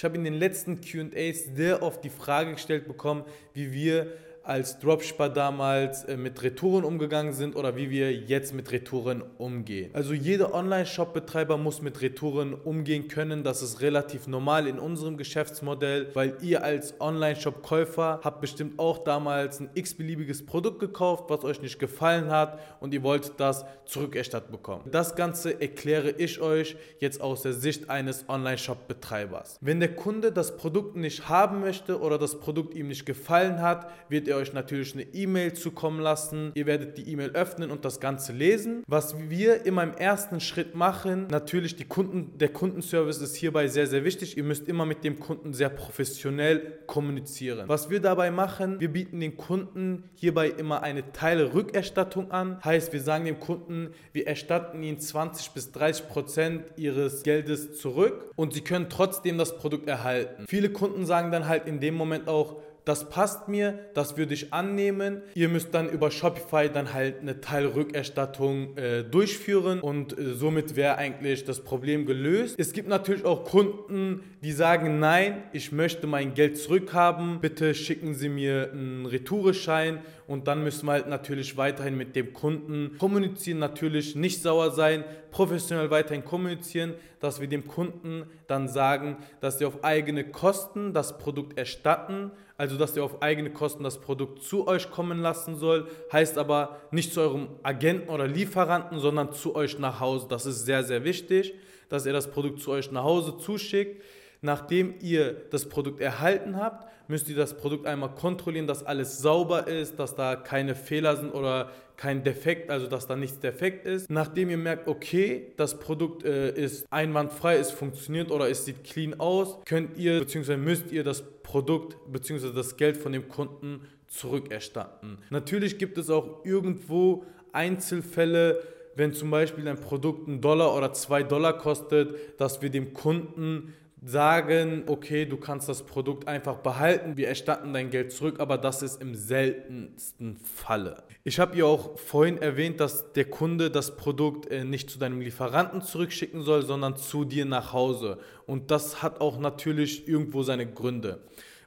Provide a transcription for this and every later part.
Ich habe in den letzten QAs sehr oft die Frage gestellt bekommen, wie wir als Dropshipper damals äh, mit Retouren umgegangen sind oder wie wir jetzt mit Retouren umgehen. Also jeder Online-Shop-Betreiber muss mit Retouren umgehen können. Das ist relativ normal in unserem Geschäftsmodell, weil ihr als Online-Shop-Käufer habt bestimmt auch damals ein x-beliebiges Produkt gekauft, was euch nicht gefallen hat und ihr wollt das zurückerstattet bekommen. Das Ganze erkläre ich euch jetzt aus der Sicht eines Online-Shop-Betreibers. Wenn der Kunde das Produkt nicht haben möchte oder das Produkt ihm nicht gefallen hat, wird ihr euch natürlich eine E-Mail zukommen lassen. Ihr werdet die E-Mail öffnen und das Ganze lesen. Was wir immer im ersten Schritt machen, natürlich die Kunden, der Kundenservice ist hierbei sehr, sehr wichtig. Ihr müsst immer mit dem Kunden sehr professionell kommunizieren. Was wir dabei machen, wir bieten den Kunden hierbei immer eine Teilrückerstattung an. Heißt, wir sagen dem Kunden, wir erstatten ihnen 20 bis 30 Prozent ihres Geldes zurück und sie können trotzdem das Produkt erhalten. Viele Kunden sagen dann halt in dem Moment auch, das passt mir, das würde ich annehmen. Ihr müsst dann über Shopify dann halt eine Teilrückerstattung äh, durchführen und äh, somit wäre eigentlich das Problem gelöst. Es gibt natürlich auch Kunden, die sagen, nein, ich möchte mein Geld zurückhaben, bitte schicken Sie mir einen Retoureschein und dann müssen wir halt natürlich weiterhin mit dem Kunden kommunizieren, natürlich nicht sauer sein, professionell weiterhin kommunizieren, dass wir dem Kunden dann sagen, dass sie auf eigene Kosten das Produkt erstatten also dass ihr auf eigene Kosten das Produkt zu euch kommen lassen soll, heißt aber nicht zu eurem Agenten oder Lieferanten, sondern zu euch nach Hause. Das ist sehr, sehr wichtig, dass ihr das Produkt zu euch nach Hause zuschickt. Nachdem ihr das Produkt erhalten habt, müsst ihr das Produkt einmal kontrollieren, dass alles sauber ist, dass da keine Fehler sind oder kein Defekt, also dass da nichts defekt ist. Nachdem ihr merkt, okay, das Produkt äh, ist einwandfrei, es funktioniert oder es sieht clean aus, könnt ihr bzw. müsst ihr das Produkt bzw. das Geld von dem Kunden zurückerstatten. Natürlich gibt es auch irgendwo Einzelfälle, wenn zum Beispiel ein Produkt einen Dollar oder zwei Dollar kostet, dass wir dem Kunden sagen, okay, du kannst das Produkt einfach behalten, wir erstatten dein Geld zurück, aber das ist im seltensten Falle. Ich habe ja auch vorhin erwähnt, dass der Kunde das Produkt äh, nicht zu deinem Lieferanten zurückschicken soll, sondern zu dir nach Hause. Und das hat auch natürlich irgendwo seine Gründe.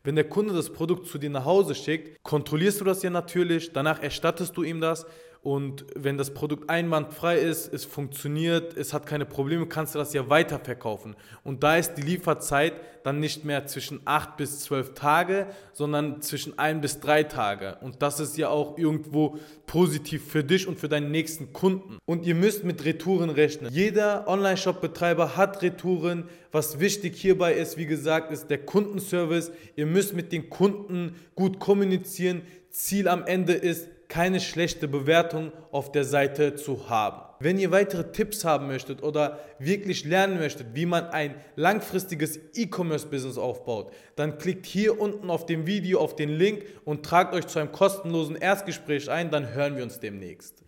Wenn der Kunde das Produkt zu dir nach Hause schickt, kontrollierst du das ja natürlich, danach erstattest du ihm das und wenn das Produkt einwandfrei ist, es funktioniert, es hat keine Probleme, kannst du das ja weiterverkaufen. Und da ist die Lieferzeit dann nicht mehr zwischen 8 bis 12 Tage, sondern zwischen 1 bis 3 Tage. Und das ist ja auch irgendwo positiv für dich und für deinen nächsten Kunden. Und ihr müsst mit Retouren rechnen. Jeder Online-Shop-Betreiber hat Retouren. Was wichtig hierbei ist, wie gesagt, ist der Kundenservice. Ihr müsst mit den Kunden gut kommunizieren. Ziel am Ende ist, keine schlechte Bewertung auf der Seite zu haben. Wenn ihr weitere Tipps haben möchtet oder wirklich lernen möchtet, wie man ein langfristiges E-Commerce-Business aufbaut, dann klickt hier unten auf dem Video auf den Link und tragt euch zu einem kostenlosen Erstgespräch ein, dann hören wir uns demnächst.